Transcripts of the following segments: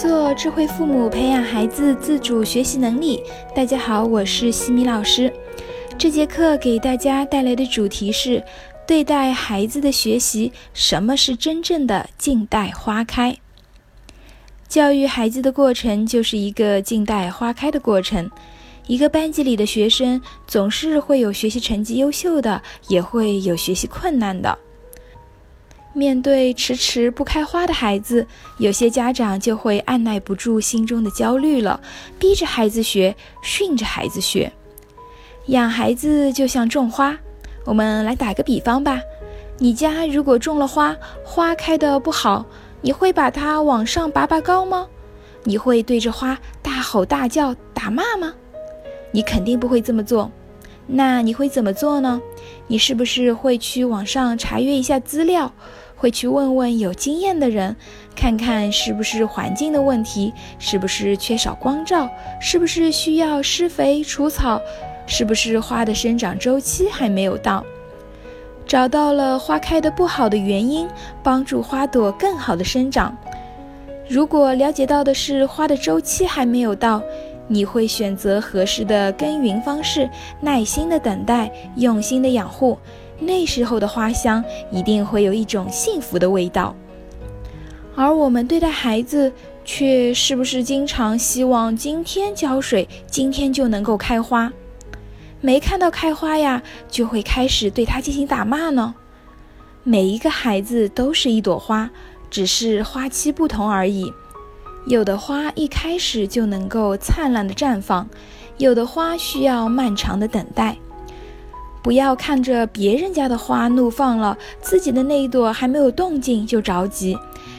做智慧父母，培养孩子自主学习能力。大家好，我是西米老师。这节课给大家带来的主题是：对待孩子的学习，什么是真正的静待花开？教育孩子的过程就是一个静待花开的过程。一个班级里的学生，总是会有学习成绩优秀的，也会有学习困难的。面对迟迟不开花的孩子，有些家长就会按耐不住心中的焦虑了，逼着孩子学，训着孩子学。养孩子就像种花，我们来打个比方吧。你家如果种了花，花开的不好，你会把它往上拔拔高吗？你会对着花大吼大叫、打骂吗？你肯定不会这么做。那你会怎么做呢？你是不是会去网上查阅一下资料？会去问问有经验的人，看看是不是环境的问题，是不是缺少光照，是不是需要施肥除草，是不是花的生长周期还没有到？找到了花开的不好的原因，帮助花朵更好的生长。如果了解到的是花的周期还没有到，你会选择合适的耕耘方式，耐心的等待，用心的养护。那时候的花香一定会有一种幸福的味道，而我们对待孩子，却是不是经常希望今天浇水，今天就能够开花？没看到开花呀，就会开始对他进行打骂呢？每一个孩子都是一朵花，只是花期不同而已。有的花一开始就能够灿烂的绽放，有的花需要漫长的等待。不要看着别人家的花怒放了，自己的那一朵还没有动静就着急。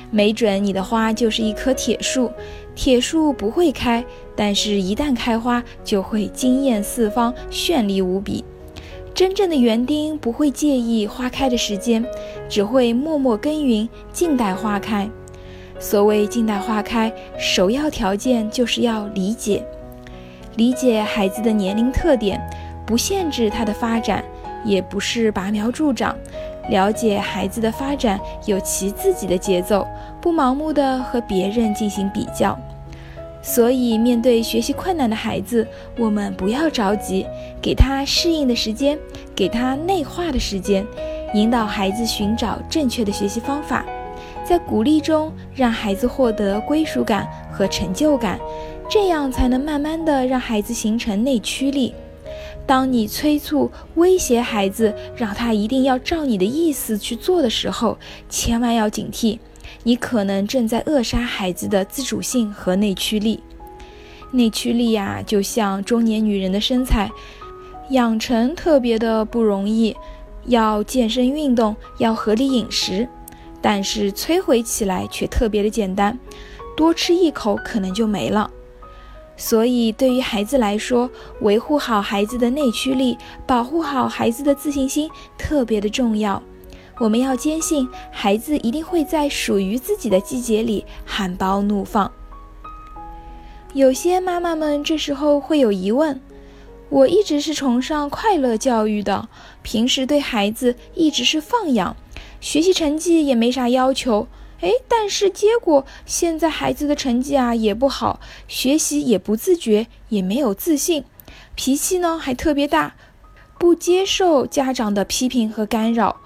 没准你的花就是一棵铁树，铁树不会开，但是一旦开花就会惊艳四方，绚丽无比。真正的园丁不会介意花开的时间，只会默默耕耘，静待花开。所谓静待花开，首要条件就是要理解，理解孩子的年龄特点。不限制他的发展，也不是拔苗助长，了解孩子的发展有其自己的节奏，不盲目的和别人进行比较。所以，面对学习困难的孩子，我们不要着急，给他适应的时间，给他内化的时间，引导孩子寻找正确的学习方法，在鼓励中让孩子获得归属感和成就感，这样才能慢慢的让孩子形成内驱力。当你催促、威胁孩子，让他一定要照你的意思去做的时候，千万要警惕，你可能正在扼杀孩子的自主性和内驱力。内驱力呀，就像中年女人的身材，养成特别的不容易，要健身运动，要合理饮食，但是摧毁起来却特别的简单，多吃一口可能就没了。所以，对于孩子来说，维护好孩子的内驱力，保护好孩子的自信心，特别的重要。我们要坚信，孩子一定会在属于自己的季节里含苞怒放。有些妈妈们这时候会有疑问：我一直是崇尚快乐教育的，平时对孩子一直是放养，学习成绩也没啥要求。哎，但是结果现在孩子的成绩啊也不好，学习也不自觉，也没有自信，脾气呢还特别大，不接受家长的批评和干扰。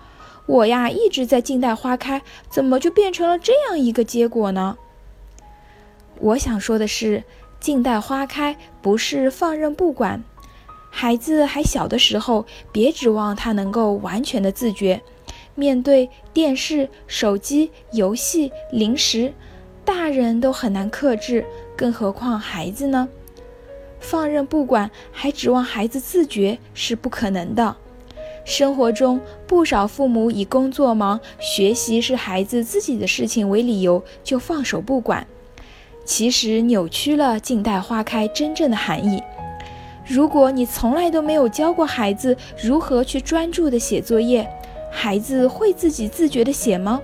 我呀一直在静待花开，怎么就变成了这样一个结果呢？我想说的是，静待花开不是放任不管，孩子还小的时候，别指望他能够完全的自觉。面对电视、手机、游戏、零食，大人都很难克制，更何况孩子呢？放任不管，还指望孩子自觉是不可能的。生活中，不少父母以工作忙、学习是孩子自己的事情为理由，就放手不管，其实扭曲了“静待花开”真正的含义。如果你从来都没有教过孩子如何去专注的写作业，孩子会自己自觉的写吗？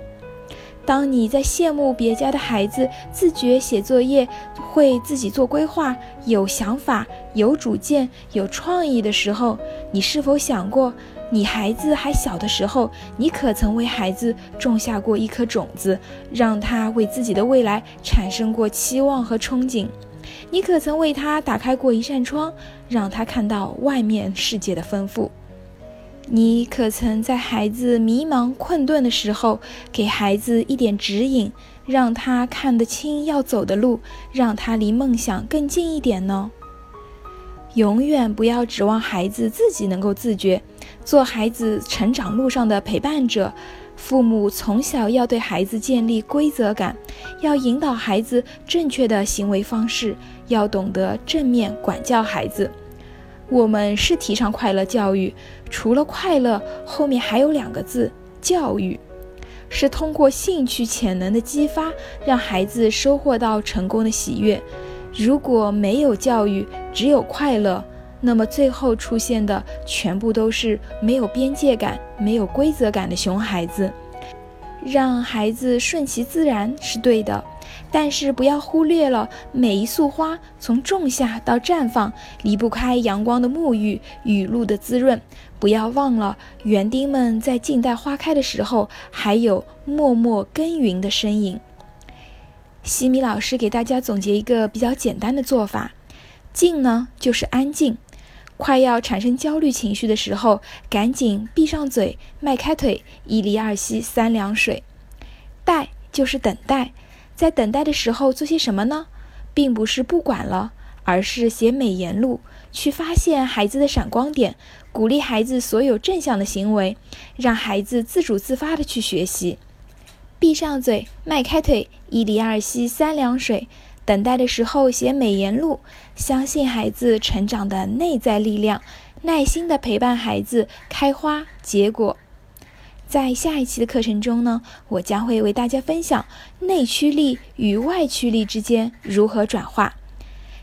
当你在羡慕别家的孩子自觉写作业，会自己做规划、有想法、有主见、有创意的时候，你是否想过，你孩子还小的时候，你可曾为孩子种下过一颗种子，让他为自己的未来产生过期望和憧憬？你可曾为他打开过一扇窗，让他看到外面世界的丰富？你可曾在孩子迷茫困顿的时候，给孩子一点指引，让他看得清要走的路，让他离梦想更近一点呢？永远不要指望孩子自己能够自觉，做孩子成长路上的陪伴者。父母从小要对孩子建立规则感，要引导孩子正确的行为方式，要懂得正面管教孩子。我们是提倡快乐教育，除了快乐，后面还有两个字：教育，是通过兴趣潜能的激发，让孩子收获到成功的喜悦。如果没有教育，只有快乐。那么最后出现的全部都是没有边界感、没有规则感的熊孩子。让孩子顺其自然是对的，但是不要忽略了每一束花从种下到绽放，离不开阳光的沐浴、雨露的滋润。不要忘了园丁们在静待花开的时候，还有默默耕耘的身影。西米老师给大家总结一个比较简单的做法：静呢，就是安静。快要产生焦虑情绪的时候，赶紧闭上嘴，迈开腿，一离二吸三凉水。待就是等待，在等待的时候做些什么呢？并不是不管了，而是写美言录，去发现孩子的闪光点，鼓励孩子所有正向的行为，让孩子自主自发的去学习。闭上嘴，迈开腿，一离二吸三凉水。等待的时候写美言录，相信孩子成长的内在力量，耐心的陪伴孩子开花结果。在下一期的课程中呢，我将会为大家分享内驱力与外驱力之间如何转化。